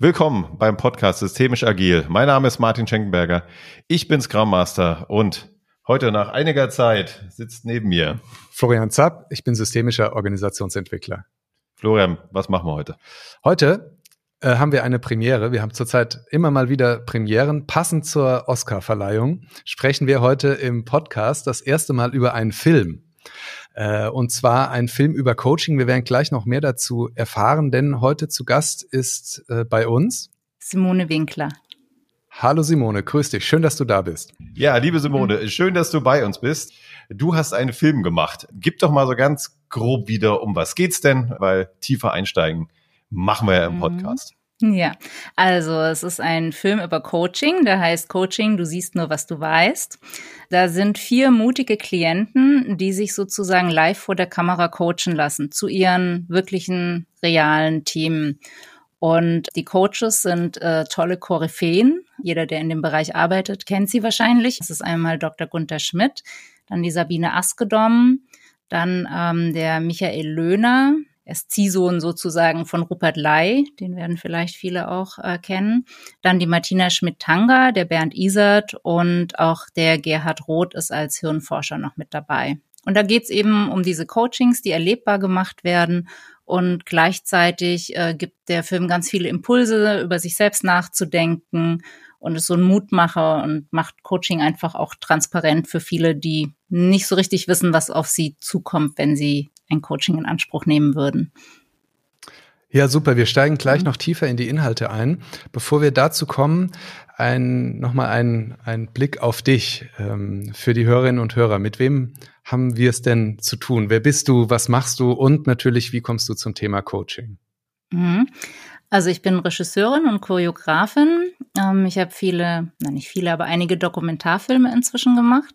Willkommen beim Podcast Systemisch Agil. Mein Name ist Martin Schenkenberger. Ich bin Scrum Master und heute nach einiger Zeit sitzt neben mir Florian Zapp. Ich bin systemischer Organisationsentwickler. Florian, was machen wir heute? Heute äh, haben wir eine Premiere. Wir haben zurzeit immer mal wieder Premieren. Passend zur Oscar-Verleihung sprechen wir heute im Podcast das erste Mal über einen Film. Äh, und zwar ein Film über Coaching. Wir werden gleich noch mehr dazu erfahren, denn heute zu Gast ist äh, bei uns Simone Winkler. Hallo Simone, grüß dich. Schön, dass du da bist. Ja, liebe Simone, mhm. schön, dass du bei uns bist. Du hast einen Film gemacht. Gib doch mal so ganz grob wieder, um was geht's denn? Weil tiefer einsteigen machen wir ja im mhm. Podcast. Ja, also es ist ein Film über Coaching, der heißt Coaching, du siehst nur, was du weißt. Da sind vier mutige Klienten, die sich sozusagen live vor der Kamera coachen lassen zu ihren wirklichen realen Themen. Und die Coaches sind äh, tolle Koryphäen. Jeder, der in dem Bereich arbeitet, kennt sie wahrscheinlich. Das ist einmal Dr. Gunther Schmidt, dann die Sabine Askedom, dann ähm, der Michael Löhner, er ist Ziehsohn sozusagen von Rupert Lai, den werden vielleicht viele auch äh, kennen. Dann die Martina Schmidt-Tanger, der Bernd Isert und auch der Gerhard Roth ist als Hirnforscher noch mit dabei. Und da geht's eben um diese Coachings, die erlebbar gemacht werden. Und gleichzeitig äh, gibt der Film ganz viele Impulse, über sich selbst nachzudenken und ist so ein Mutmacher und macht Coaching einfach auch transparent für viele, die nicht so richtig wissen, was auf sie zukommt, wenn sie ein Coaching in Anspruch nehmen würden. Ja, super. Wir steigen gleich mhm. noch tiefer in die Inhalte ein. Bevor wir dazu kommen, ein, nochmal ein, ein Blick auf dich ähm, für die Hörerinnen und Hörer. Mit wem haben wir es denn zu tun? Wer bist du? Was machst du? Und natürlich, wie kommst du zum Thema Coaching? Mhm. Also ich bin Regisseurin und Choreografin. Ähm, ich habe viele, na nicht viele, aber einige Dokumentarfilme inzwischen gemacht.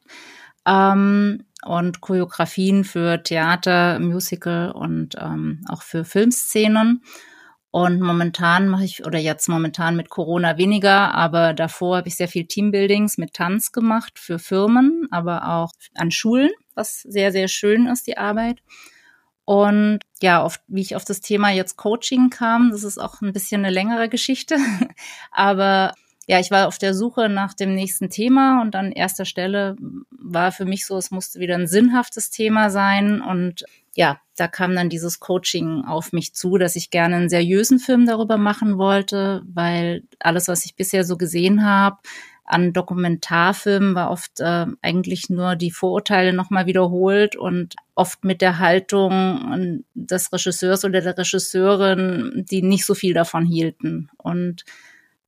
Ähm, und Choreografien für Theater, Musical und ähm, auch für Filmszenen. Und momentan mache ich, oder jetzt momentan mit Corona weniger, aber davor habe ich sehr viel Teambuildings mit Tanz gemacht für Firmen, aber auch an Schulen, was sehr, sehr schön ist, die Arbeit. Und ja, auf, wie ich auf das Thema jetzt Coaching kam, das ist auch ein bisschen eine längere Geschichte, aber ja, ich war auf der Suche nach dem nächsten Thema und an erster Stelle war für mich so, es musste wieder ein sinnhaftes Thema sein und ja, da kam dann dieses Coaching auf mich zu, dass ich gerne einen seriösen Film darüber machen wollte, weil alles, was ich bisher so gesehen habe, an Dokumentarfilmen war oft äh, eigentlich nur die Vorurteile nochmal wiederholt und oft mit der Haltung des Regisseurs oder der Regisseurin, die nicht so viel davon hielten. Und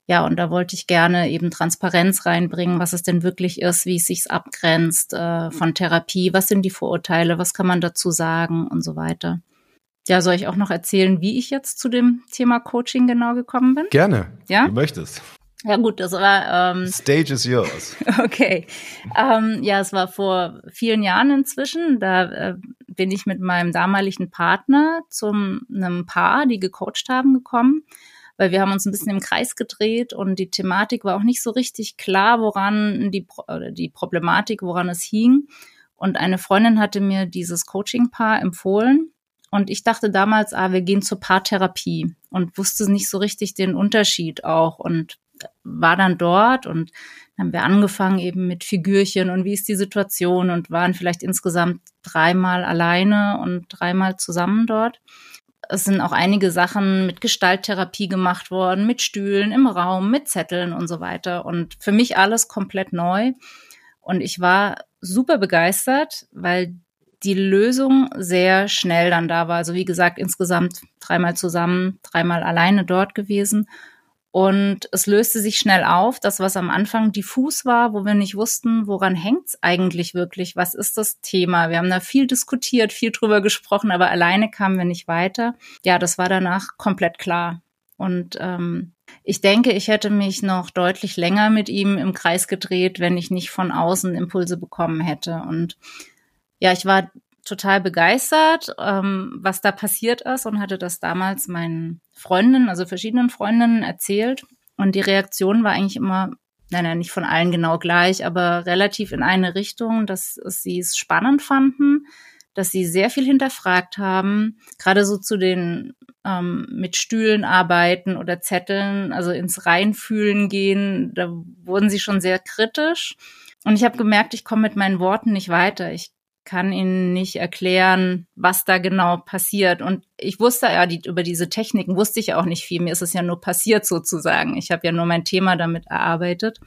ja, und da wollte ich gerne eben Transparenz reinbringen, was es denn wirklich ist, wie es sich abgrenzt äh, von Therapie, was sind die Vorurteile, was kann man dazu sagen und so weiter. Ja, soll ich auch noch erzählen, wie ich jetzt zu dem Thema Coaching genau gekommen bin? Gerne. Ja. Du möchtest. Ja gut, das war. Ähm, Stage is yours. Okay. Ähm, ja, es war vor vielen Jahren inzwischen. Da äh, bin ich mit meinem damaligen Partner zum einem Paar, die gecoacht haben, gekommen weil wir haben uns ein bisschen im Kreis gedreht und die Thematik war auch nicht so richtig klar, woran die, die Problematik, woran es hing. Und eine Freundin hatte mir dieses Coaching-Paar empfohlen. Und ich dachte damals, ah, wir gehen zur Paartherapie und wusste nicht so richtig den Unterschied auch und war dann dort und haben wir angefangen eben mit Figürchen und wie ist die Situation und waren vielleicht insgesamt dreimal alleine und dreimal zusammen dort es sind auch einige Sachen mit Gestalttherapie gemacht worden, mit Stühlen im Raum, mit Zetteln und so weiter. Und für mich alles komplett neu. Und ich war super begeistert, weil die Lösung sehr schnell dann da war. Also wie gesagt, insgesamt dreimal zusammen, dreimal alleine dort gewesen. Und es löste sich schnell auf, das, was am Anfang diffus war, wo wir nicht wussten, woran hängt's eigentlich wirklich, was ist das Thema. Wir haben da viel diskutiert, viel drüber gesprochen, aber alleine kamen wir nicht weiter. Ja, das war danach komplett klar. Und ähm, ich denke, ich hätte mich noch deutlich länger mit ihm im Kreis gedreht, wenn ich nicht von außen Impulse bekommen hätte. Und ja, ich war total begeistert, ähm, was da passiert ist und hatte das damals meinen Freundinnen, also verschiedenen Freundinnen erzählt. Und die Reaktion war eigentlich immer, nein, nein, nicht von allen genau gleich, aber relativ in eine Richtung, dass sie es spannend fanden, dass sie sehr viel hinterfragt haben, gerade so zu den ähm, mit Stühlen arbeiten oder Zetteln, also ins Reinfühlen gehen, da wurden sie schon sehr kritisch. Und ich habe gemerkt, ich komme mit meinen Worten nicht weiter. Ich kann Ihnen nicht erklären, was da genau passiert. Und ich wusste ja, die, über diese Techniken wusste ich auch nicht viel. Mir ist es ja nur passiert sozusagen. Ich habe ja nur mein Thema damit erarbeitet.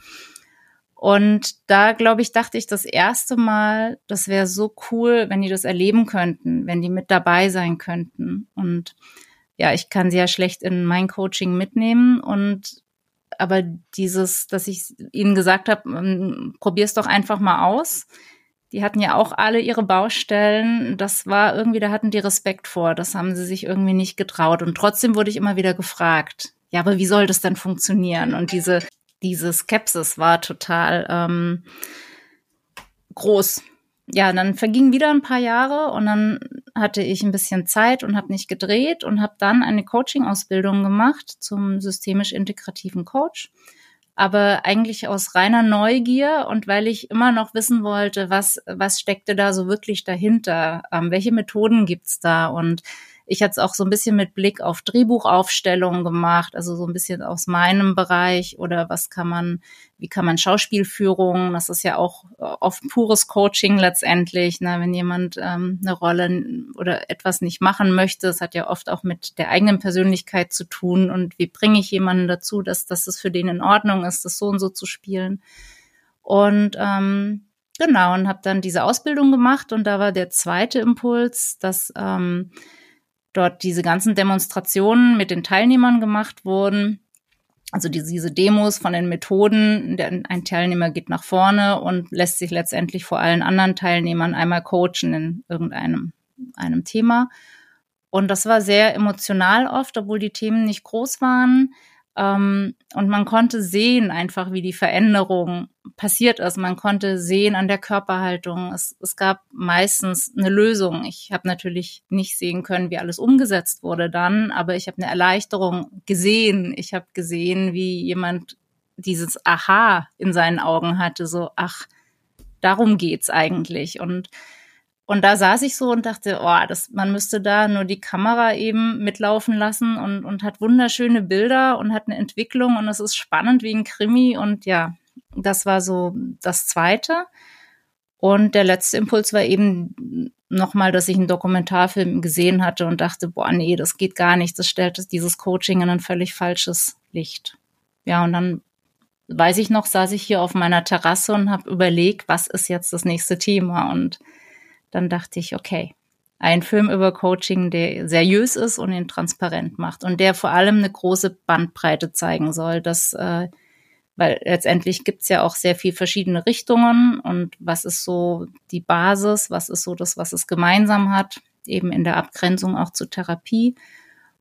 Und da, glaube ich, dachte ich das erste Mal, das wäre so cool, wenn die das erleben könnten, wenn die mit dabei sein könnten. Und ja, ich kann sie ja schlecht in mein Coaching mitnehmen und aber dieses, dass ich ihnen gesagt habe, probier's doch einfach mal aus. Die hatten ja auch alle ihre Baustellen. Das war irgendwie, da hatten die Respekt vor. Das haben sie sich irgendwie nicht getraut. Und trotzdem wurde ich immer wieder gefragt, ja, aber wie soll das denn funktionieren? Und diese diese Skepsis war total ähm, groß. Ja, dann vergingen wieder ein paar Jahre und dann hatte ich ein bisschen Zeit und habe nicht gedreht und habe dann eine Coaching-Ausbildung gemacht zum systemisch integrativen Coach. Aber eigentlich aus reiner Neugier und weil ich immer noch wissen wollte, was, was steckte da so wirklich dahinter? Ähm, welche Methoden gibt's da? Und ich hatte es auch so ein bisschen mit Blick auf Drehbuchaufstellungen gemacht, also so ein bisschen aus meinem Bereich oder was kann man, wie kann man Schauspielführung, das ist ja auch oft pures Coaching letztendlich, ne, wenn jemand ähm, eine Rolle oder etwas nicht machen möchte, das hat ja oft auch mit der eigenen Persönlichkeit zu tun und wie bringe ich jemanden dazu, dass, dass es für den in Ordnung ist, das so und so zu spielen. Und ähm, Genau, und habe dann diese Ausbildung gemacht und da war der zweite Impuls, dass ähm, dort diese ganzen Demonstrationen mit den Teilnehmern gemacht wurden. Also diese, Demos von den Methoden, ein Teilnehmer geht nach vorne und lässt sich letztendlich vor allen anderen Teilnehmern einmal coachen in irgendeinem einem Thema. Und das war sehr emotional oft, obwohl die Themen nicht groß waren. Ähm, und man konnte sehen einfach, wie die Veränderung passiert ist. Man konnte sehen an der Körperhaltung. Es, es gab meistens eine Lösung. Ich habe natürlich nicht sehen können, wie alles umgesetzt wurde dann, aber ich habe eine Erleichterung gesehen. Ich habe gesehen, wie jemand dieses Aha in seinen Augen hatte, so, ach, darum geht's eigentlich. Und und da saß ich so und dachte, oh, das, man müsste da nur die Kamera eben mitlaufen lassen und, und hat wunderschöne Bilder und hat eine Entwicklung und es ist spannend wie ein Krimi. Und ja, das war so das Zweite. Und der letzte Impuls war eben nochmal, dass ich einen Dokumentarfilm gesehen hatte und dachte, boah, nee, das geht gar nicht. Das stellt dieses Coaching in ein völlig falsches Licht. Ja, und dann weiß ich noch, saß ich hier auf meiner Terrasse und habe überlegt, was ist jetzt das nächste Thema und dann dachte ich, okay, ein Film über Coaching, der seriös ist und ihn transparent macht und der vor allem eine große Bandbreite zeigen soll, dass äh, weil letztendlich gibt's ja auch sehr viel verschiedene Richtungen und was ist so die Basis, was ist so das, was es gemeinsam hat, eben in der Abgrenzung auch zur Therapie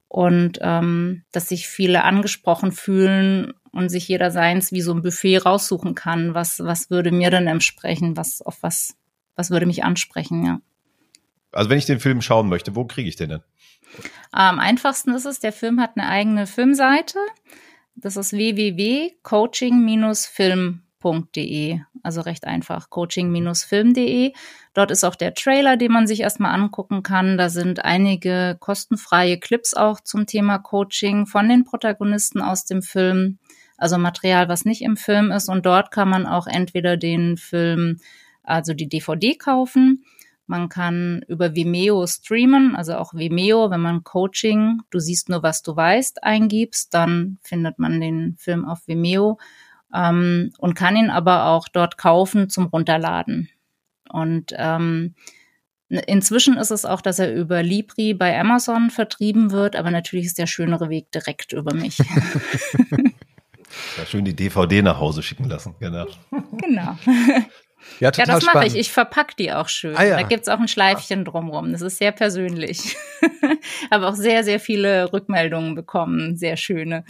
und ähm, dass sich viele angesprochen fühlen und sich jeder seins wie so ein Buffet raussuchen kann, was was würde mir denn entsprechen, was auf was was würde mich ansprechen, ja. Also wenn ich den Film schauen möchte, wo kriege ich den denn? Am einfachsten ist es, der Film hat eine eigene Filmseite. Das ist www.coaching-film.de. Also recht einfach, coaching-film.de. Dort ist auch der Trailer, den man sich erstmal angucken kann. Da sind einige kostenfreie Clips auch zum Thema Coaching von den Protagonisten aus dem Film. Also Material, was nicht im Film ist. Und dort kann man auch entweder den Film also die DVD kaufen. Man kann über Vimeo streamen, also auch Vimeo, wenn man Coaching, du siehst nur, was du weißt, eingibst, dann findet man den Film auf Vimeo ähm, und kann ihn aber auch dort kaufen zum Runterladen. Und ähm, inzwischen ist es auch, dass er über Libri bei Amazon vertrieben wird, aber natürlich ist der schönere Weg direkt über mich. ja, schön die DVD nach Hause schicken lassen, genau. Genau. Ja, total ja das mache ich. Ich verpack die auch schön. Ah, ja. Da gibt's auch ein Schleifchen drumrum. Das ist sehr persönlich. Aber auch sehr, sehr viele Rückmeldungen bekommen. Sehr schöne.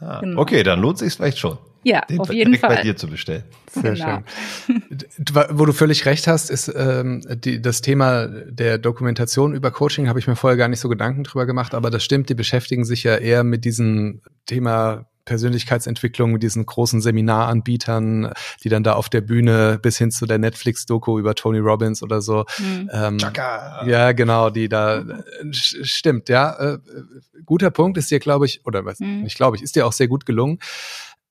Ah, genau. Okay, dann lohnt sich vielleicht schon. Ja, den auf jeden Fall. bei dir zu bestellen. Sehr genau. schön. Wo du völlig recht hast, ist ähm, die, das Thema der Dokumentation über Coaching, habe ich mir vorher gar nicht so Gedanken drüber gemacht, aber das stimmt, die beschäftigen sich ja eher mit diesem Thema Persönlichkeitsentwicklung mit diesen großen Seminaranbietern, die dann da auf der Bühne bis hin zu der Netflix-Doku über Tony Robbins oder so. Mhm. Ähm, ja, genau, die da äh, stimmt, ja. Äh, guter Punkt ist dir, glaube ich, oder was, mhm. nicht glaube ich, ist dir auch sehr gut gelungen.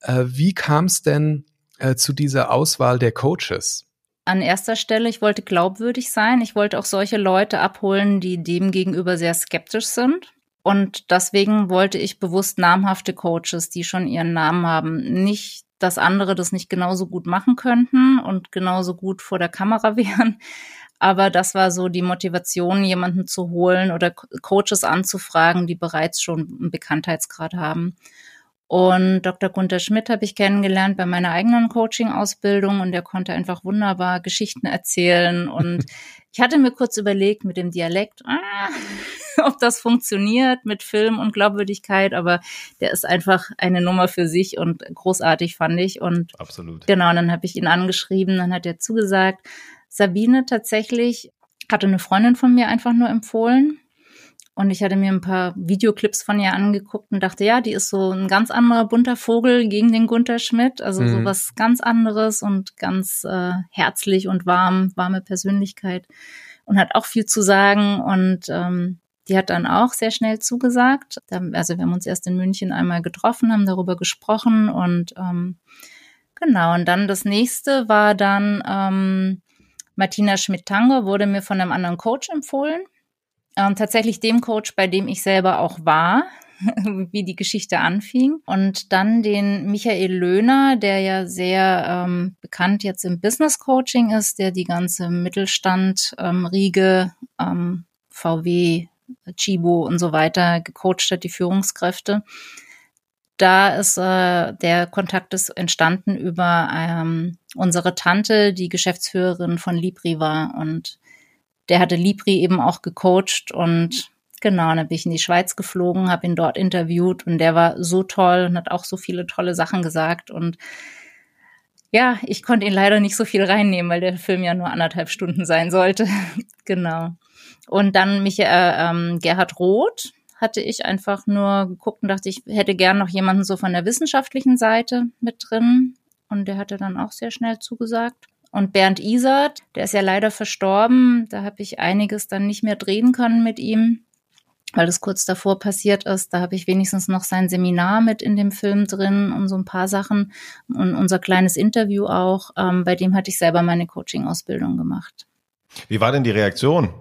Äh, wie kam es denn äh, zu dieser Auswahl der Coaches? An erster Stelle, ich wollte glaubwürdig sein. Ich wollte auch solche Leute abholen, die dem gegenüber sehr skeptisch sind. Und deswegen wollte ich bewusst namhafte Coaches, die schon ihren Namen haben. Nicht, dass andere das nicht genauso gut machen könnten und genauso gut vor der Kamera wären. Aber das war so die Motivation, jemanden zu holen oder Coaches anzufragen, die bereits schon einen Bekanntheitsgrad haben. Und Dr. Gunther Schmidt habe ich kennengelernt bei meiner eigenen Coaching-Ausbildung und der konnte einfach wunderbar Geschichten erzählen. Und ich hatte mir kurz überlegt mit dem Dialekt, ah, ob das funktioniert mit Film und Glaubwürdigkeit, aber der ist einfach eine Nummer für sich und großartig fand ich. Und absolut. Genau, dann habe ich ihn angeschrieben, dann hat er zugesagt. Sabine tatsächlich hatte eine Freundin von mir einfach nur empfohlen und ich hatte mir ein paar Videoclips von ihr angeguckt und dachte, ja, die ist so ein ganz anderer bunter Vogel gegen den Gunther Schmidt. Also mhm. so was ganz anderes und ganz äh, herzlich und warm, warme Persönlichkeit und hat auch viel zu sagen. Und ähm, die hat dann auch sehr schnell zugesagt. Also wir haben uns erst in München einmal getroffen, haben darüber gesprochen und ähm, genau. Und dann das nächste war dann ähm, Martina Schmidt-Tange, wurde mir von einem anderen Coach empfohlen ähm, tatsächlich dem Coach, bei dem ich selber auch war, wie die Geschichte anfing. Und dann den Michael Löhner, der ja sehr ähm, bekannt jetzt im Business Coaching ist, der die ganze Mittelstand-Riege, ähm, ähm, VW, Chibo und so weiter gecoacht hat, die Führungskräfte. Da ist äh, der Kontakt ist entstanden über ähm, unsere Tante, die Geschäftsführerin von Libri war und der hatte Libri eben auch gecoacht und genau, dann bin ich in die Schweiz geflogen, habe ihn dort interviewt und der war so toll und hat auch so viele tolle Sachen gesagt und ja, ich konnte ihn leider nicht so viel reinnehmen, weil der Film ja nur anderthalb Stunden sein sollte. genau. Und dann mich äh, ähm, Gerhard Roth hatte ich einfach nur geguckt und dachte, ich hätte gern noch jemanden so von der wissenschaftlichen Seite mit drin. Und der hatte dann auch sehr schnell zugesagt. Und Bernd Isert, der ist ja leider verstorben. Da habe ich einiges dann nicht mehr drehen können mit ihm, weil das kurz davor passiert ist. Da habe ich wenigstens noch sein Seminar mit in dem Film drin und so ein paar Sachen und unser kleines Interview auch. Ähm, bei dem hatte ich selber meine Coaching-Ausbildung gemacht. Wie war denn die Reaktion?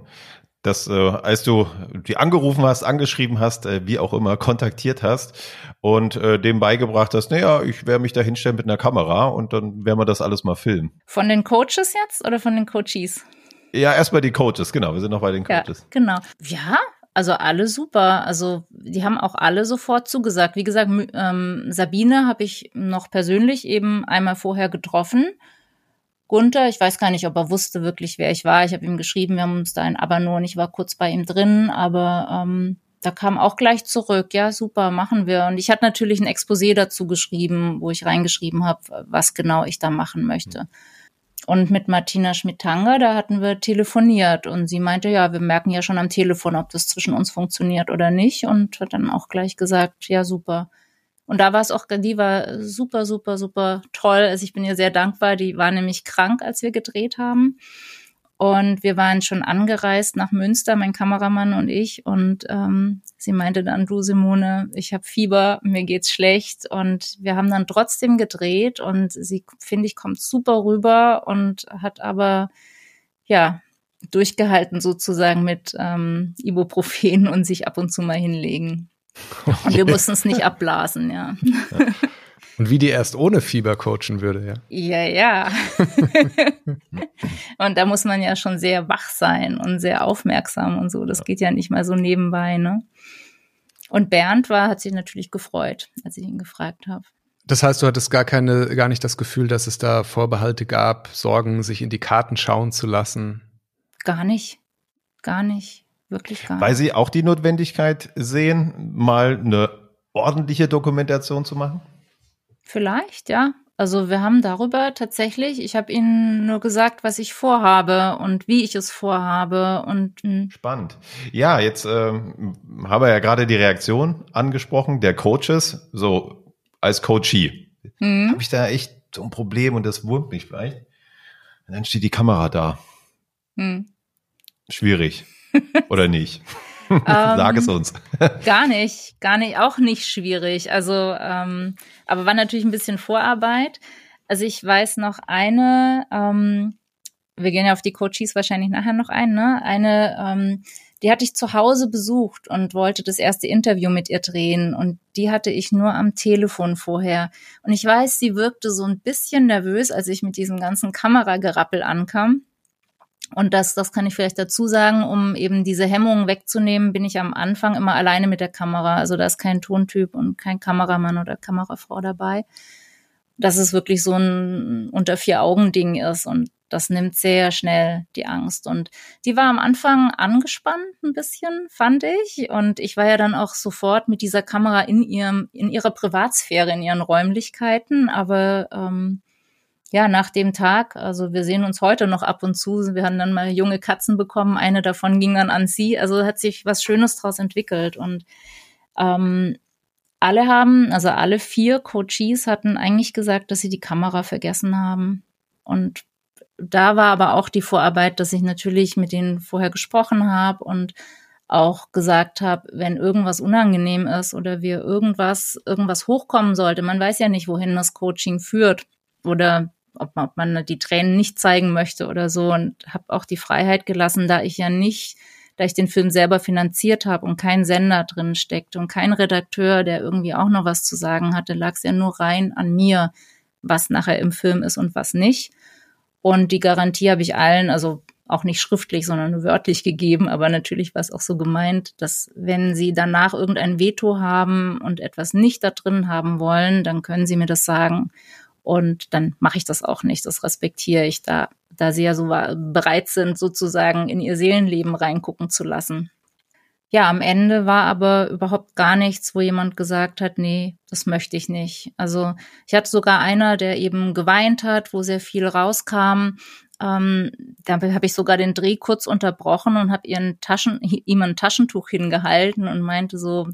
Dass äh, als du die angerufen hast, angeschrieben hast, äh, wie auch immer, kontaktiert hast und äh, dem beigebracht hast, naja, ich werde mich da hinstellen mit einer Kamera und dann werden wir das alles mal filmen. Von den Coaches jetzt oder von den Coaches? Ja, erstmal die Coaches, genau, wir sind noch bei den Coaches. Ja, genau. Ja, also alle super. Also die haben auch alle sofort zugesagt. Wie gesagt, ähm, Sabine habe ich noch persönlich eben einmal vorher getroffen Gunther, ich weiß gar nicht, ob er wusste wirklich, wer ich war. Ich habe ihm geschrieben, wir haben uns da nur und ich war kurz bei ihm drin, aber ähm, da kam auch gleich zurück, ja, super, machen wir. Und ich hatte natürlich ein Exposé dazu geschrieben, wo ich reingeschrieben habe, was genau ich da machen möchte. Und mit Martina Schmidtanger, da hatten wir telefoniert und sie meinte, ja, wir merken ja schon am Telefon, ob das zwischen uns funktioniert oder nicht und hat dann auch gleich gesagt, ja, super. Und da war es auch, die war super, super, super toll. Also ich bin ihr sehr dankbar. Die war nämlich krank, als wir gedreht haben. Und wir waren schon angereist nach Münster, mein Kameramann und ich. Und ähm, sie meinte dann, du Simone, ich habe Fieber, mir geht's schlecht. Und wir haben dann trotzdem gedreht und sie, finde ich, kommt super rüber und hat aber, ja, durchgehalten sozusagen mit ähm, Ibuprofen und sich ab und zu mal hinlegen. Okay. Und wir mussten es nicht abblasen, ja. ja. Und wie die erst ohne Fieber coachen würde, ja. Ja, ja. und da muss man ja schon sehr wach sein und sehr aufmerksam und so. Das geht ja nicht mal so nebenbei, ne? Und Bernd war, hat sich natürlich gefreut, als ich ihn gefragt habe. Das heißt, du hattest gar keine, gar nicht das Gefühl, dass es da Vorbehalte gab, Sorgen, sich in die Karten schauen zu lassen? Gar nicht. Gar nicht. Wirklich gar nicht. Weil Sie auch die Notwendigkeit sehen, mal eine ordentliche Dokumentation zu machen? Vielleicht, ja. Also wir haben darüber tatsächlich, ich habe Ihnen nur gesagt, was ich vorhabe und wie ich es vorhabe und hm. spannend. Ja, jetzt ähm, haben wir ja gerade die Reaktion angesprochen der Coaches. So als Coachie. Mhm. Habe ich da echt so ein Problem und das wurmt mich vielleicht. Und dann steht die Kamera da. Mhm. Schwierig. Oder nicht? Sag es ähm, uns. gar nicht, gar nicht, auch nicht schwierig. Also, ähm, aber war natürlich ein bisschen Vorarbeit. Also ich weiß noch eine, ähm, wir gehen ja auf die Coaches wahrscheinlich nachher noch ein, ne? Eine, ähm, die hatte ich zu Hause besucht und wollte das erste Interview mit ihr drehen und die hatte ich nur am Telefon vorher. Und ich weiß, sie wirkte so ein bisschen nervös, als ich mit diesem ganzen Kameragerappel ankam. Und das, das kann ich vielleicht dazu sagen, um eben diese Hemmungen wegzunehmen, bin ich am Anfang immer alleine mit der Kamera. Also da ist kein Tontyp und kein Kameramann oder Kamerafrau dabei. Dass es wirklich so ein unter vier Augen Ding ist und das nimmt sehr schnell die Angst. Und die war am Anfang angespannt ein bisschen, fand ich. Und ich war ja dann auch sofort mit dieser Kamera in ihrem, in ihrer Privatsphäre, in ihren Räumlichkeiten. Aber ähm, ja, nach dem Tag, also wir sehen uns heute noch ab und zu. Wir haben dann mal junge Katzen bekommen. Eine davon ging dann an sie. Also hat sich was Schönes daraus entwickelt. Und ähm, alle haben, also alle vier Coaches hatten eigentlich gesagt, dass sie die Kamera vergessen haben. Und da war aber auch die Vorarbeit, dass ich natürlich mit denen vorher gesprochen habe und auch gesagt habe, wenn irgendwas unangenehm ist oder wir irgendwas, irgendwas hochkommen sollte, man weiß ja nicht, wohin das Coaching führt oder ob man, ob man die Tränen nicht zeigen möchte oder so und habe auch die Freiheit gelassen, da ich ja nicht, da ich den Film selber finanziert habe und kein Sender drin steckt und kein Redakteur, der irgendwie auch noch was zu sagen hatte, lag es ja nur rein an mir, was nachher im Film ist und was nicht. Und die Garantie habe ich allen, also auch nicht schriftlich, sondern wörtlich gegeben, aber natürlich war es auch so gemeint, dass wenn sie danach irgendein Veto haben und etwas nicht da drin haben wollen, dann können sie mir das sagen. Und dann mache ich das auch nicht. Das respektiere ich da, da sie ja so bereit sind, sozusagen in ihr Seelenleben reingucken zu lassen. Ja, am Ende war aber überhaupt gar nichts, wo jemand gesagt hat, nee, das möchte ich nicht. Also ich hatte sogar einer, der eben geweint hat, wo sehr viel rauskam. Ähm, da habe ich sogar den Dreh kurz unterbrochen und habe ihren Taschen, ihm ein Taschentuch hingehalten und meinte so,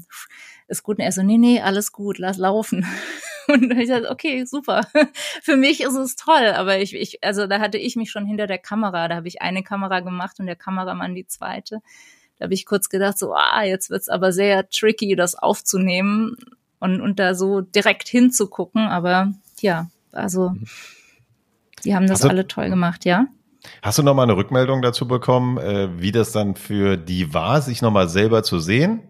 ist gut. Und er so, nee, nee, alles gut, lass laufen. Und ich dachte, okay, super. Für mich ist es toll, aber ich, ich, also da hatte ich mich schon hinter der Kamera. Da habe ich eine Kamera gemacht und der Kameramann die zweite. Da habe ich kurz gedacht, so, ah, jetzt wird's aber sehr tricky, das aufzunehmen und, und da so direkt hinzugucken. Aber ja, also die haben das du, alle toll gemacht, ja. Hast du noch mal eine Rückmeldung dazu bekommen, äh, wie das dann für die war, sich noch mal selber zu sehen?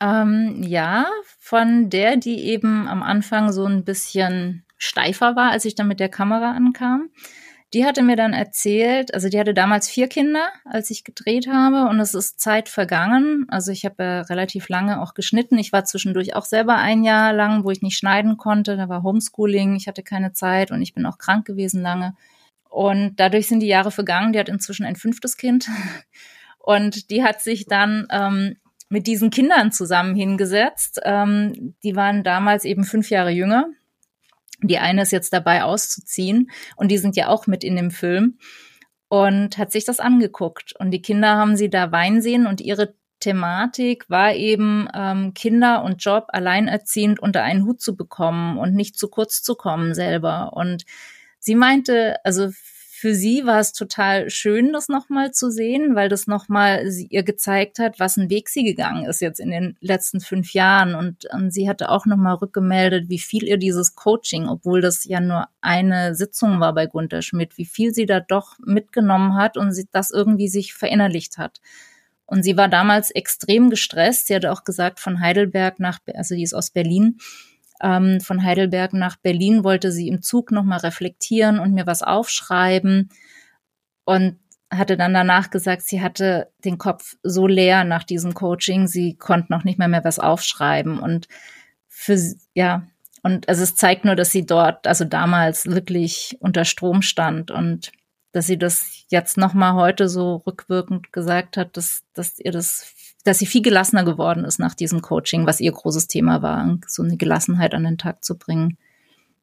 Ähm, ja, von der, die eben am Anfang so ein bisschen steifer war, als ich dann mit der Kamera ankam. Die hatte mir dann erzählt, also die hatte damals vier Kinder, als ich gedreht habe und es ist Zeit vergangen. Also ich habe ja relativ lange auch geschnitten. Ich war zwischendurch auch selber ein Jahr lang, wo ich nicht schneiden konnte. Da war Homeschooling, ich hatte keine Zeit und ich bin auch krank gewesen lange. Und dadurch sind die Jahre vergangen. Die hat inzwischen ein fünftes Kind. Und die hat sich dann ähm, mit diesen Kindern zusammen hingesetzt. Ähm, die waren damals eben fünf Jahre jünger die eine ist jetzt dabei auszuziehen und die sind ja auch mit in dem Film und hat sich das angeguckt. Und die Kinder haben sie da weinen sehen und ihre Thematik war eben, ähm, Kinder und Job alleinerziehend unter einen Hut zu bekommen und nicht zu kurz zu kommen selber. Und sie meinte, also für sie war es total schön, das nochmal zu sehen, weil das nochmal ihr gezeigt hat, was ein Weg sie gegangen ist jetzt in den letzten fünf Jahren. Und, und sie hatte auch nochmal rückgemeldet, wie viel ihr dieses Coaching, obwohl das ja nur eine Sitzung war bei Gunter Schmidt, wie viel sie da doch mitgenommen hat und sie das irgendwie sich verinnerlicht hat. Und sie war damals extrem gestresst. Sie hatte auch gesagt, von Heidelberg nach, also die ist aus Berlin, ähm, von Heidelberg nach Berlin, wollte sie im Zug nochmal reflektieren und mir was aufschreiben und hatte dann danach gesagt, sie hatte den Kopf so leer nach diesem Coaching, sie konnte noch nicht mehr mehr was aufschreiben und für, ja, und also es zeigt nur, dass sie dort, also damals wirklich unter Strom stand und dass sie das jetzt nochmal heute so rückwirkend gesagt hat, dass, dass ihr das dass sie viel gelassener geworden ist nach diesem Coaching, was ihr großes Thema war, so eine Gelassenheit an den Tag zu bringen.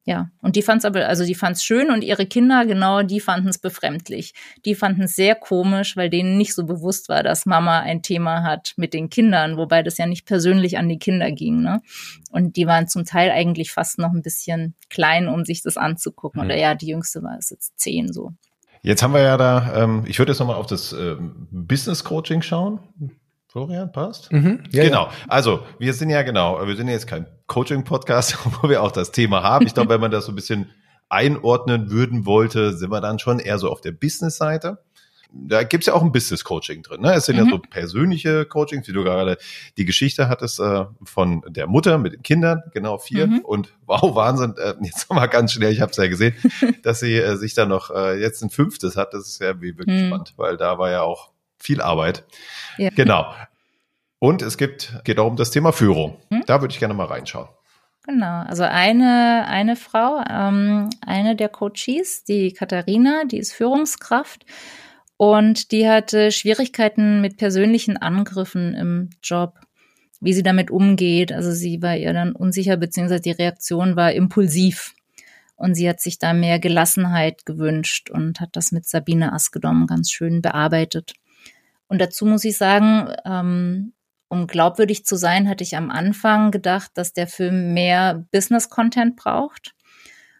ja, und die fand's aber, also die fand's schön und ihre Kinder, genau, die fanden's befremdlich. Die fanden's sehr komisch, weil denen nicht so bewusst war, dass Mama ein Thema hat mit den Kindern, wobei das ja nicht persönlich an die Kinder ging, ne? Und die waren zum Teil eigentlich fast noch ein bisschen klein, um sich das anzugucken. Mhm. Oder ja, die jüngste war jetzt zehn so. Jetzt haben wir ja da, ähm, ich würde jetzt nochmal auf das ähm, Business Coaching schauen. Florian, passt? Mhm, ja, genau. Ja. Also, wir sind ja genau, wir sind jetzt kein Coaching-Podcast, wo wir auch das Thema haben. Ich glaube, wenn man das so ein bisschen einordnen würden wollte, sind wir dann schon eher so auf der Business-Seite. Da gibt's ja auch ein Business-Coaching drin. Ne? Es sind mhm. ja so persönliche Coachings, wie du gerade die Geschichte hattest äh, von der Mutter mit den Kindern, genau vier. Mhm. Und wow, Wahnsinn, äh, jetzt nochmal ganz schnell, ich habe es ja gesehen, dass sie äh, sich da noch äh, jetzt ein fünftes hat. Das ist ja wie wirklich mhm. spannend, weil da war ja auch viel Arbeit. Ja. Genau. Und es gibt, geht auch um das Thema Führung. Hm? Da würde ich gerne mal reinschauen. Genau, also eine, eine Frau, ähm, eine der Coaches, die Katharina, die ist Führungskraft und die hatte Schwierigkeiten mit persönlichen Angriffen im Job, wie sie damit umgeht. Also sie war ihr dann unsicher, beziehungsweise die Reaktion war impulsiv. Und sie hat sich da mehr Gelassenheit gewünscht und hat das mit Sabine Askedom ganz schön bearbeitet. Und dazu muss ich sagen, ähm, um glaubwürdig zu sein, hatte ich am Anfang gedacht, dass der Film mehr Business-Content braucht.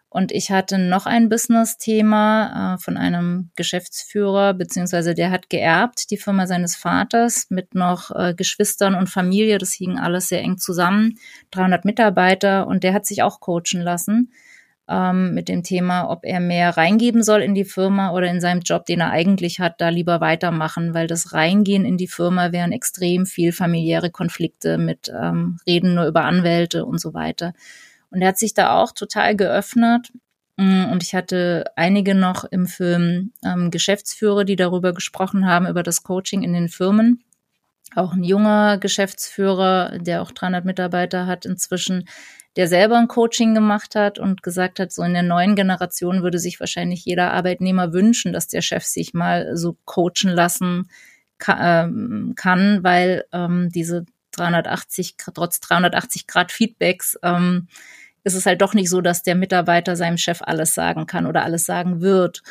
Und ich hatte noch ein Business-Thema äh, von einem Geschäftsführer, beziehungsweise der hat geerbt, die Firma seines Vaters mit noch äh, Geschwistern und Familie. Das hing alles sehr eng zusammen. 300 Mitarbeiter und der hat sich auch coachen lassen ähm, mit dem Thema, ob er mehr reingeben soll in die Firma oder in seinem Job, den er eigentlich hat, da lieber weitermachen, weil das Reingehen in die Firma wären extrem viel familiäre Konflikte mit ähm, Reden nur über Anwälte und so weiter. Und er hat sich da auch total geöffnet. Mm, und ich hatte einige noch im Film ähm, Geschäftsführer, die darüber gesprochen haben, über das Coaching in den Firmen. Auch ein junger Geschäftsführer, der auch 300 Mitarbeiter hat inzwischen, der selber ein Coaching gemacht hat und gesagt hat, so in der neuen Generation würde sich wahrscheinlich jeder Arbeitnehmer wünschen, dass der Chef sich mal so coachen lassen ähm, kann, weil ähm, diese 380, trotz 380 Grad Feedbacks, ähm, ist es halt doch nicht so, dass der Mitarbeiter seinem Chef alles sagen kann oder alles sagen wird.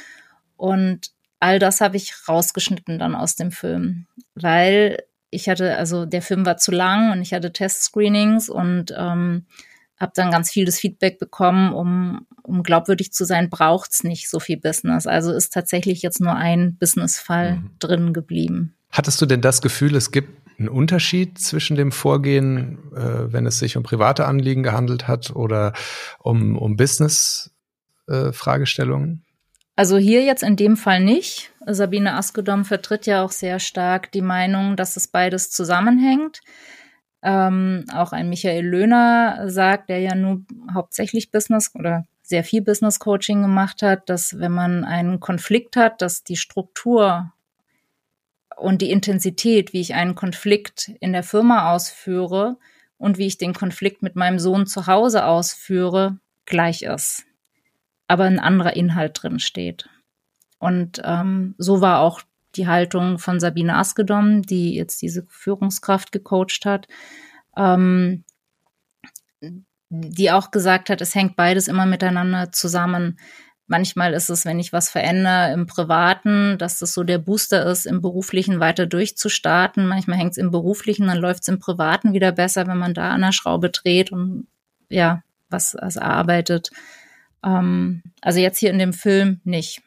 Und all das habe ich rausgeschnitten dann aus dem Film, weil ich hatte, also der Film war zu lang und ich hatte Testscreenings und ähm, habe dann ganz viel das Feedback bekommen, um, um glaubwürdig zu sein, braucht's nicht so viel Business. Also ist tatsächlich jetzt nur ein Businessfall mhm. drin geblieben. Hattest du denn das Gefühl, es gibt einen Unterschied zwischen dem Vorgehen, äh, wenn es sich um private Anliegen gehandelt hat oder um, um Business-Fragestellungen? Äh, also hier jetzt in dem Fall nicht. Sabine Askedom vertritt ja auch sehr stark die Meinung, dass es beides zusammenhängt. Ähm, auch ein Michael Löhner sagt, der ja nur hauptsächlich Business oder sehr viel Business Coaching gemacht hat, dass wenn man einen Konflikt hat, dass die Struktur und die Intensität, wie ich einen Konflikt in der Firma ausführe und wie ich den Konflikt mit meinem Sohn zu Hause ausführe, gleich ist. Aber ein anderer Inhalt drin steht. Und ähm, so war auch die Haltung von Sabine Askedom, die jetzt diese Führungskraft gecoacht hat, ähm, die auch gesagt hat, es hängt beides immer miteinander zusammen. Manchmal ist es, wenn ich was verändere im Privaten, dass das so der Booster ist, im Beruflichen weiter durchzustarten. Manchmal hängt es im Beruflichen, dann läuft es im Privaten wieder besser, wenn man da an der Schraube dreht und ja, was, was erarbeitet. Ähm, also jetzt hier in dem Film nicht.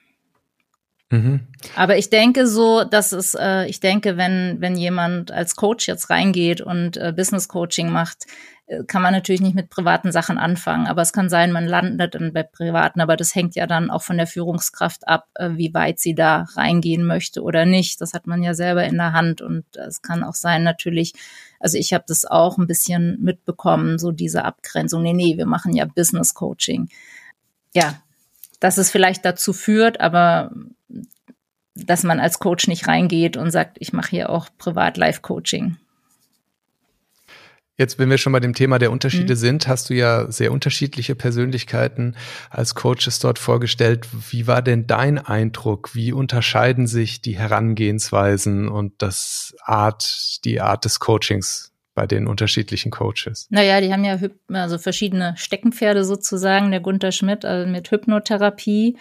Mhm. Aber ich denke so, dass es, äh, ich denke, wenn, wenn jemand als Coach jetzt reingeht und äh, Business Coaching macht, äh, kann man natürlich nicht mit privaten Sachen anfangen. Aber es kann sein, man landet dann bei privaten, aber das hängt ja dann auch von der Führungskraft ab, äh, wie weit sie da reingehen möchte oder nicht. Das hat man ja selber in der Hand und es kann auch sein, natürlich, also ich habe das auch ein bisschen mitbekommen, so diese Abgrenzung. Nee, nee, wir machen ja Business Coaching. Ja, dass es vielleicht dazu führt, aber dass man als Coach nicht reingeht und sagt, ich mache hier auch Privat-Life-Coaching. Jetzt, wenn wir schon bei dem Thema der Unterschiede mhm. sind, hast du ja sehr unterschiedliche Persönlichkeiten als Coaches dort vorgestellt. Wie war denn dein Eindruck? Wie unterscheiden sich die Herangehensweisen und das Art, die Art des Coachings bei den unterschiedlichen Coaches? Naja, die haben ja also verschiedene Steckenpferde sozusagen. Der Gunther Schmidt also mit Hypnotherapie,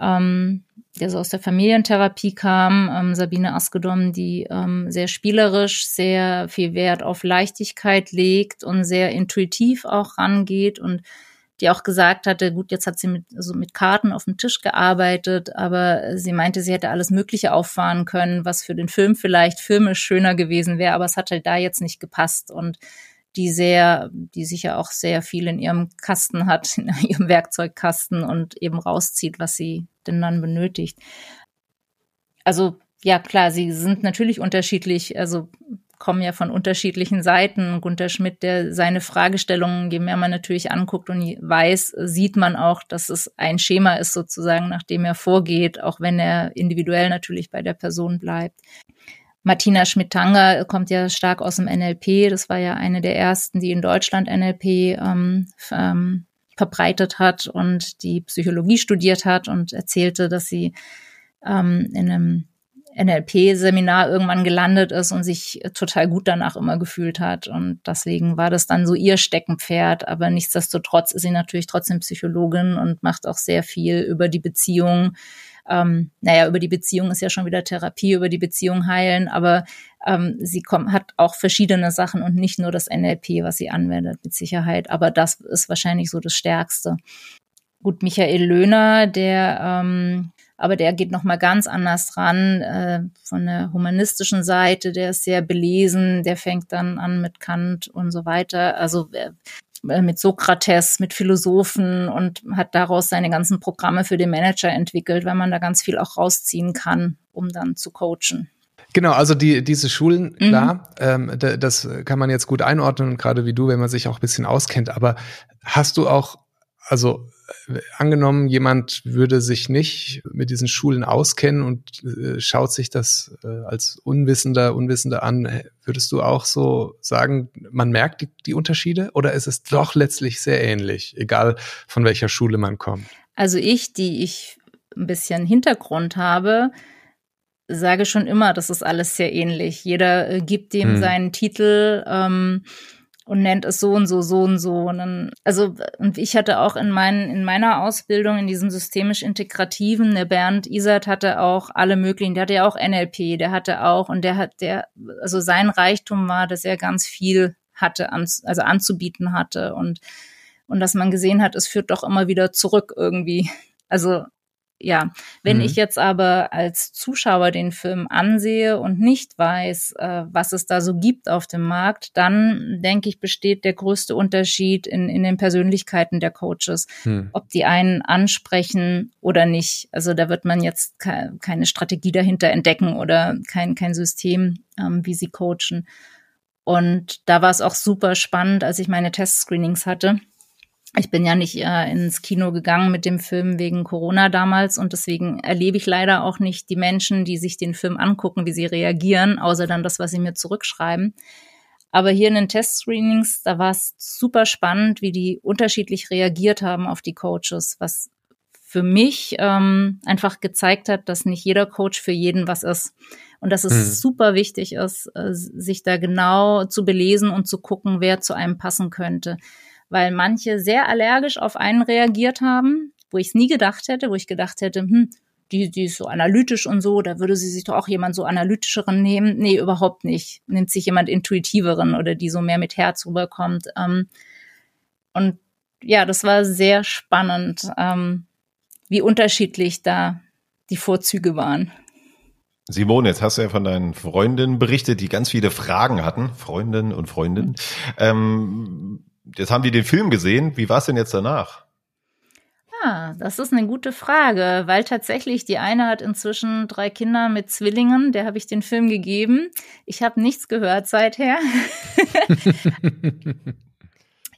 ähm, der so aus der Familientherapie kam. Ähm, Sabine Askedom, die ähm, sehr spielerisch, sehr viel Wert auf Leichtigkeit legt und sehr intuitiv auch rangeht und die auch gesagt hatte, gut, jetzt hat sie mit, also mit Karten auf dem Tisch gearbeitet, aber sie meinte, sie hätte alles Mögliche auffahren können, was für den Film vielleicht filmisch schöner gewesen wäre, aber es hat halt da jetzt nicht gepasst und die sehr, die sicher auch sehr viel in ihrem Kasten hat, in ihrem Werkzeugkasten und eben rauszieht, was sie denn dann benötigt. Also ja, klar, sie sind natürlich unterschiedlich. Also kommen ja von unterschiedlichen Seiten. Gunter Schmidt, der seine Fragestellungen, je mehr man natürlich anguckt und weiß, sieht man auch, dass es ein Schema ist sozusagen, nach dem er vorgeht, auch wenn er individuell natürlich bei der Person bleibt. Martina Schmidt-Tanger kommt ja stark aus dem NLP. Das war ja eine der ersten, die in Deutschland NLP ähm, ähm, verbreitet hat und die Psychologie studiert hat und erzählte, dass sie ähm, in einem NLP-Seminar irgendwann gelandet ist und sich total gut danach immer gefühlt hat. Und deswegen war das dann so ihr Steckenpferd. Aber nichtsdestotrotz ist sie natürlich trotzdem Psychologin und macht auch sehr viel über die Beziehung. Ähm, naja, über die Beziehung ist ja schon wieder Therapie, über die Beziehung heilen, aber ähm, sie kommt, hat auch verschiedene Sachen und nicht nur das NLP, was sie anwendet, mit Sicherheit. Aber das ist wahrscheinlich so das Stärkste. Gut, Michael Löhner, der ähm, aber der geht noch mal ganz anders ran äh, von der humanistischen Seite. Der ist sehr belesen, der fängt dann an mit Kant und so weiter. Also äh, mit Sokrates, mit Philosophen und hat daraus seine ganzen Programme für den Manager entwickelt, weil man da ganz viel auch rausziehen kann, um dann zu coachen. Genau, also die, diese Schulen, mhm. klar, mhm. ähm, das kann man jetzt gut einordnen, gerade wie du, wenn man sich auch ein bisschen auskennt. Aber hast du auch, also angenommen, jemand würde sich nicht mit diesen Schulen auskennen und äh, schaut sich das äh, als Unwissender, Unwissender an, würdest du auch so sagen, man merkt die, die Unterschiede oder ist es doch letztlich sehr ähnlich, egal von welcher Schule man kommt? Also ich, die ich ein bisschen Hintergrund habe, sage schon immer, das ist alles sehr ähnlich. Jeder äh, gibt dem hm. seinen Titel. Ähm, und nennt es so und so, so und so. Und dann, also, und ich hatte auch in, meinen, in meiner Ausbildung in diesem systemisch integrativen, der Bernd Isert hatte auch alle möglichen, der hatte ja auch NLP, der hatte auch, und der hat, der, also sein Reichtum war, dass er ganz viel hatte, an, also anzubieten hatte und, und dass man gesehen hat, es führt doch immer wieder zurück irgendwie. Also ja, wenn mhm. ich jetzt aber als Zuschauer den Film ansehe und nicht weiß, äh, was es da so gibt auf dem Markt, dann denke ich, besteht der größte Unterschied in, in den Persönlichkeiten der Coaches, mhm. ob die einen ansprechen oder nicht. Also da wird man jetzt ke keine Strategie dahinter entdecken oder kein, kein System, ähm, wie sie coachen. Und da war es auch super spannend, als ich meine Testscreenings hatte ich bin ja nicht äh, ins Kino gegangen mit dem Film wegen Corona damals und deswegen erlebe ich leider auch nicht die Menschen, die sich den Film angucken, wie sie reagieren, außer dann das, was sie mir zurückschreiben. Aber hier in den Testscreenings, da war es super spannend, wie die unterschiedlich reagiert haben auf die Coaches, was für mich ähm, einfach gezeigt hat, dass nicht jeder Coach für jeden was ist. Und dass es mhm. super wichtig ist, äh, sich da genau zu belesen und zu gucken, wer zu einem passen könnte weil manche sehr allergisch auf einen reagiert haben, wo ich es nie gedacht hätte, wo ich gedacht hätte, hm, die, die ist so analytisch und so, da würde sie sich doch auch jemand so analytischeren nehmen. Nee, überhaupt nicht. Nimmt sich jemand intuitiveren oder die so mehr mit Herz rüberkommt. Ähm, und ja, das war sehr spannend, ähm, wie unterschiedlich da die Vorzüge waren. Simone, jetzt hast du ja von deinen Freundinnen berichtet, die ganz viele Fragen hatten, Freundinnen und Freundinnen. Ähm, Jetzt haben die den Film gesehen. Wie war es denn jetzt danach? Ah, das ist eine gute Frage, weil tatsächlich die eine hat inzwischen drei Kinder mit Zwillingen, der habe ich den Film gegeben. Ich habe nichts gehört seither.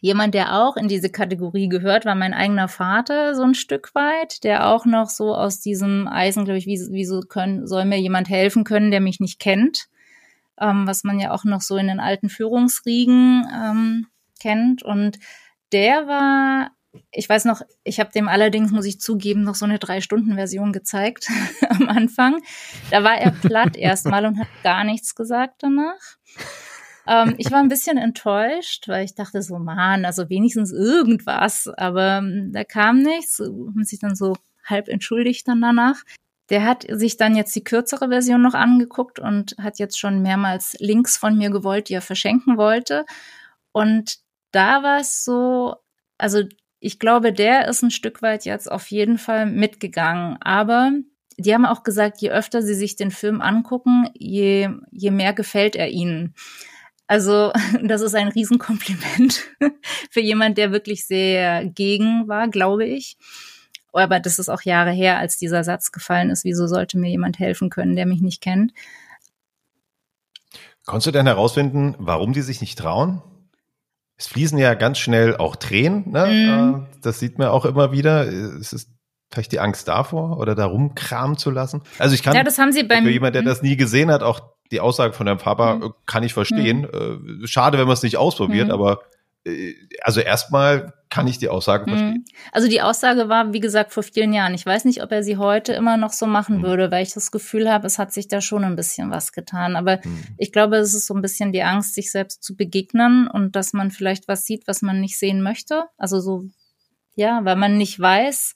Jemand, der auch in diese Kategorie gehört, war mein eigener Vater so ein Stück weit, der auch noch so aus diesem Eisen, glaube ich, wie, wieso können, soll mir jemand helfen können, der mich nicht kennt, ähm, was man ja auch noch so in den alten Führungsriegen ähm, kennt. Und der war, ich weiß noch, ich habe dem allerdings, muss ich zugeben, noch so eine Drei-Stunden-Version gezeigt am Anfang. Da war er platt erstmal und hat gar nichts gesagt danach. ähm, ich war ein bisschen enttäuscht, weil ich dachte so, man, also wenigstens irgendwas. Aber ähm, da kam nichts, haben sich dann so halb entschuldigt dann danach. Der hat sich dann jetzt die kürzere Version noch angeguckt und hat jetzt schon mehrmals Links von mir gewollt, die er verschenken wollte. Und da war es so, also ich glaube, der ist ein Stück weit jetzt auf jeden Fall mitgegangen. Aber die haben auch gesagt, je öfter sie sich den Film angucken, je, je mehr gefällt er ihnen. Also das ist ein Riesenkompliment für jemand, der wirklich sehr gegen war, glaube ich. Aber das ist auch Jahre her, als dieser Satz gefallen ist. Wieso sollte mir jemand helfen können, der mich nicht kennt? Konntest du denn herausfinden, warum die sich nicht trauen? Es fließen ja ganz schnell auch Tränen. Ne? Mm. Das sieht man auch immer wieder. Es ist vielleicht die Angst davor oder darum kramen zu lassen. Also ich kann ja, das haben sie beim, für jemand, der hm? das nie gesehen hat, auch die Aussage von deinem Papa mhm. kann ich verstehen. Mhm. Schade, wenn man es nicht ausprobiert, mhm. aber äh, also erstmal kann ich die Aussage mhm. verstehen. Also die Aussage war, wie gesagt, vor vielen Jahren. Ich weiß nicht, ob er sie heute immer noch so machen mhm. würde, weil ich das Gefühl habe, es hat sich da schon ein bisschen was getan. Aber mhm. ich glaube, es ist so ein bisschen die Angst, sich selbst zu begegnen und dass man vielleicht was sieht, was man nicht sehen möchte. Also so, ja, weil man nicht weiß,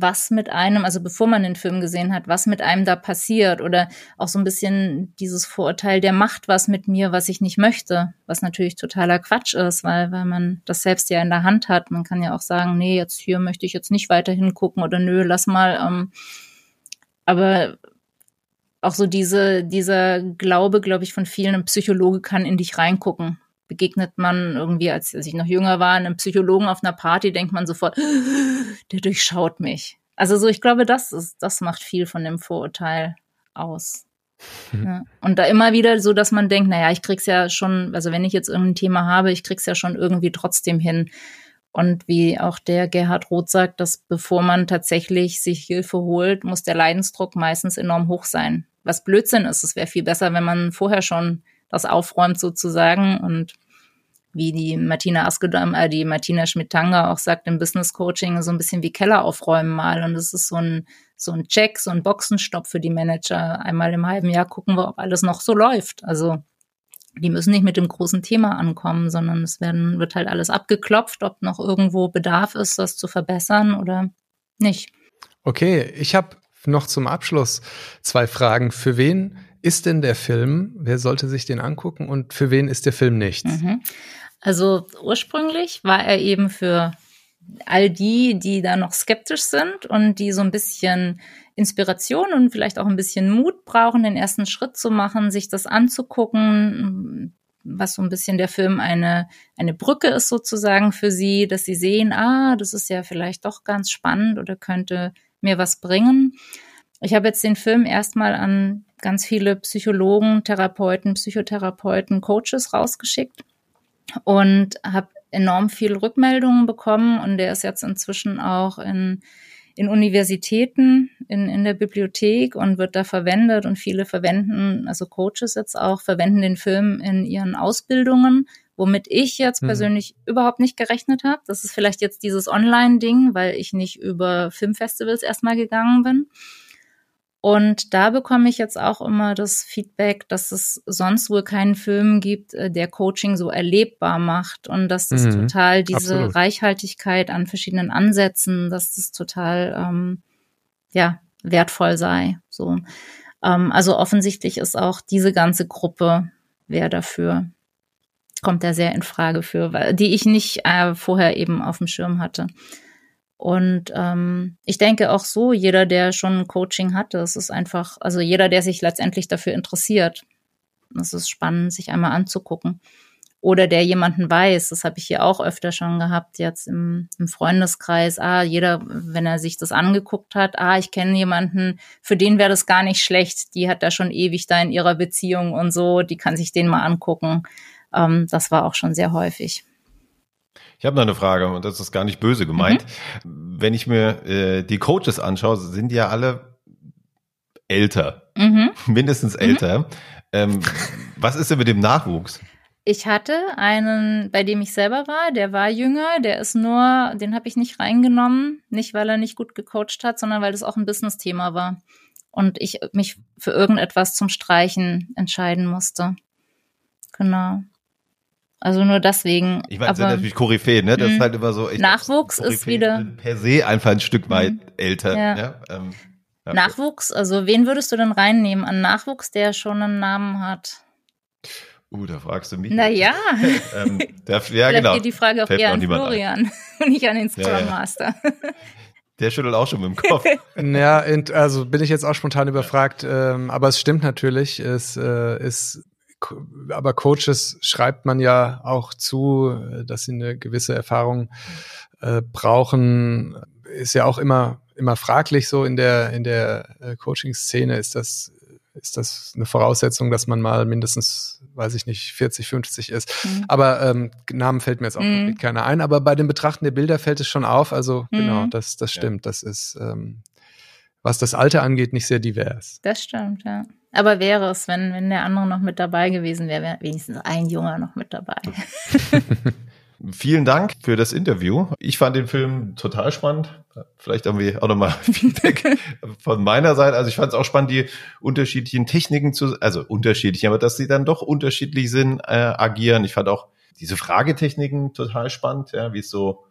was mit einem, also bevor man den Film gesehen hat, was mit einem da passiert oder auch so ein bisschen dieses Vorurteil, der macht was mit mir, was ich nicht möchte, was natürlich totaler Quatsch ist, weil, weil man das selbst ja in der Hand hat. Man kann ja auch sagen, nee, jetzt hier möchte ich jetzt nicht weiterhin gucken oder nö, lass mal. Ähm, aber auch so diese, dieser Glaube, glaube ich, von vielen, ein Psychologe kann in dich reingucken begegnet man irgendwie, als, als ich noch jünger war, einem Psychologen auf einer Party, denkt man sofort, der durchschaut mich. Also so, ich glaube, das ist, das macht viel von dem Vorurteil aus. Mhm. Ja. Und da immer wieder so, dass man denkt, naja, ich krieg's ja schon, also wenn ich jetzt irgendein Thema habe, ich krieg's ja schon irgendwie trotzdem hin. Und wie auch der Gerhard Roth sagt, dass bevor man tatsächlich sich Hilfe holt, muss der Leidensdruck meistens enorm hoch sein. Was Blödsinn ist. Es wäre viel besser, wenn man vorher schon das aufräumt sozusagen und wie die Martina Askedam, äh, die Martina Schmidt-Tanger auch sagt im Business Coaching, so ein bisschen wie Keller aufräumen mal. Und es ist so ein, so ein Check, so ein Boxenstopp für die Manager. Einmal im halben Jahr gucken wir, ob alles noch so läuft. Also, die müssen nicht mit dem großen Thema ankommen, sondern es werden, wird halt alles abgeklopft, ob noch irgendwo Bedarf ist, das zu verbessern oder nicht. Okay, ich habe noch zum Abschluss zwei Fragen. Für wen ist denn der Film? Wer sollte sich den angucken und für wen ist der Film nichts? Mhm. Also ursprünglich war er eben für all die, die da noch skeptisch sind und die so ein bisschen Inspiration und vielleicht auch ein bisschen Mut brauchen, den ersten Schritt zu machen, sich das anzugucken, was so ein bisschen der Film eine, eine Brücke ist sozusagen für sie, dass sie sehen, ah, das ist ja vielleicht doch ganz spannend oder könnte mir was bringen. Ich habe jetzt den Film erstmal an ganz viele Psychologen, Therapeuten, Psychotherapeuten, Coaches rausgeschickt und habe enorm viel Rückmeldungen bekommen und der ist jetzt inzwischen auch in, in Universitäten, in, in der Bibliothek und wird da verwendet und viele verwenden, also Coaches jetzt auch, verwenden den Film in ihren Ausbildungen, womit ich jetzt mhm. persönlich überhaupt nicht gerechnet habe. Das ist vielleicht jetzt dieses Online-Ding, weil ich nicht über Filmfestivals erstmal gegangen bin. Und da bekomme ich jetzt auch immer das Feedback, dass es sonst wohl keinen Film gibt, äh, der Coaching so erlebbar macht und dass das mhm, total diese absolut. Reichhaltigkeit an verschiedenen Ansätzen, dass das total ähm, ja wertvoll sei. So, ähm, also offensichtlich ist auch diese ganze Gruppe wer dafür kommt da sehr in Frage für, die ich nicht äh, vorher eben auf dem Schirm hatte. Und ähm, ich denke auch so, jeder, der schon Coaching hatte, es ist einfach, also jeder, der sich letztendlich dafür interessiert, es ist spannend, sich einmal anzugucken. Oder der jemanden weiß, das habe ich hier auch öfter schon gehabt, jetzt im, im Freundeskreis, ah, jeder, wenn er sich das angeguckt hat, ah, ich kenne jemanden, für den wäre das gar nicht schlecht, die hat da schon ewig da in ihrer Beziehung und so, die kann sich den mal angucken. Ähm, das war auch schon sehr häufig. Ich habe noch eine Frage und das ist gar nicht böse gemeint. Mhm. Wenn ich mir äh, die Coaches anschaue, sind die ja alle älter, mhm. mindestens mhm. älter. Mhm. Ähm, was ist denn mit dem Nachwuchs? Ich hatte einen, bei dem ich selber war, der war jünger, der ist nur, den habe ich nicht reingenommen, nicht weil er nicht gut gecoacht hat, sondern weil das auch ein Business-Thema war und ich mich für irgendetwas zum Streichen entscheiden musste Genau. Also nur deswegen. Ich meine, sind natürlich Koryphäen, ne? Das ist mhm. halt immer so. Nachwuchs ist wieder per se einfach ein Stück weit mhm. älter. Ja. ja? Ähm, ja, Nachwuchs, also wen würdest du denn reinnehmen an Nachwuchs, der schon einen Namen hat? Uh, da fragst du mich. Naja. ähm, der, ja, genau. geht die Frage auch eher an Florian und nicht an den Scrum ja, Master. Der schüttelt auch schon mit dem Kopf. ja, also bin ich jetzt auch spontan überfragt, ähm, aber es stimmt natürlich. Es äh, ist aber Coaches schreibt man ja auch zu, dass sie eine gewisse Erfahrung äh, brauchen. Ist ja auch immer immer fraglich so in der in der äh, Coaching-Szene. Ist das ist das eine Voraussetzung, dass man mal mindestens, weiß ich nicht, 40, 50 ist. Mhm. Aber ähm, Namen fällt mir jetzt auch mhm. keiner ein. Aber bei dem Betrachten der Bilder fällt es schon auf. Also mhm. genau, das, das stimmt. Ja. Das ist, ähm, was das Alter angeht, nicht sehr divers. Das stimmt, ja. Aber wäre es, wenn, wenn der andere noch mit dabei gewesen wäre, wäre wenigstens ein Junger noch mit dabei. Vielen Dank für das Interview. Ich fand den Film total spannend. Vielleicht irgendwie auch nochmal Feedback von meiner Seite. Also ich fand es auch spannend, die unterschiedlichen Techniken zu, also unterschiedlich, aber dass sie dann doch unterschiedlich sind, äh, agieren. Ich fand auch diese Fragetechniken total spannend, ja, wie es so,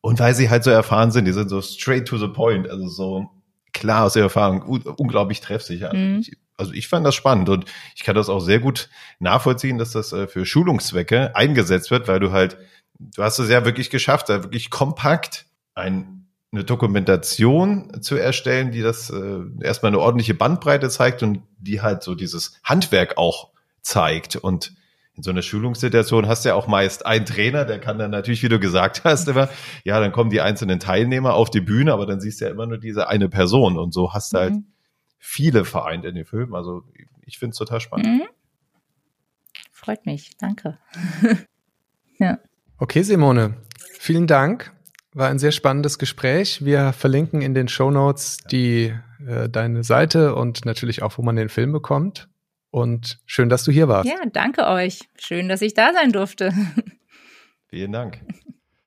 und weil sie halt so erfahren sind, die sind so straight to the point, also so klar aus der Erfahrung, unglaublich treffsicher. Mhm. Ich, also ich fand das spannend und ich kann das auch sehr gut nachvollziehen, dass das äh, für Schulungszwecke eingesetzt wird, weil du halt du hast es ja wirklich geschafft, da wirklich kompakt ein, eine Dokumentation zu erstellen, die das äh, erstmal eine ordentliche Bandbreite zeigt und die halt so dieses Handwerk auch zeigt. Und in so einer Schulungssituation hast du ja auch meist einen Trainer, der kann dann natürlich, wie du gesagt hast, immer, ja, dann kommen die einzelnen Teilnehmer auf die Bühne, aber dann siehst du ja immer nur diese eine Person und so hast du halt mhm. Viele vereint in den Filmen. Also ich finde es total spannend. Mhm. Freut mich, danke. ja. Okay, Simone, vielen Dank. War ein sehr spannendes Gespräch. Wir verlinken in den Show Notes die äh, deine Seite und natürlich auch, wo man den Film bekommt. Und schön, dass du hier warst. Ja, danke euch. Schön, dass ich da sein durfte. Vielen Dank.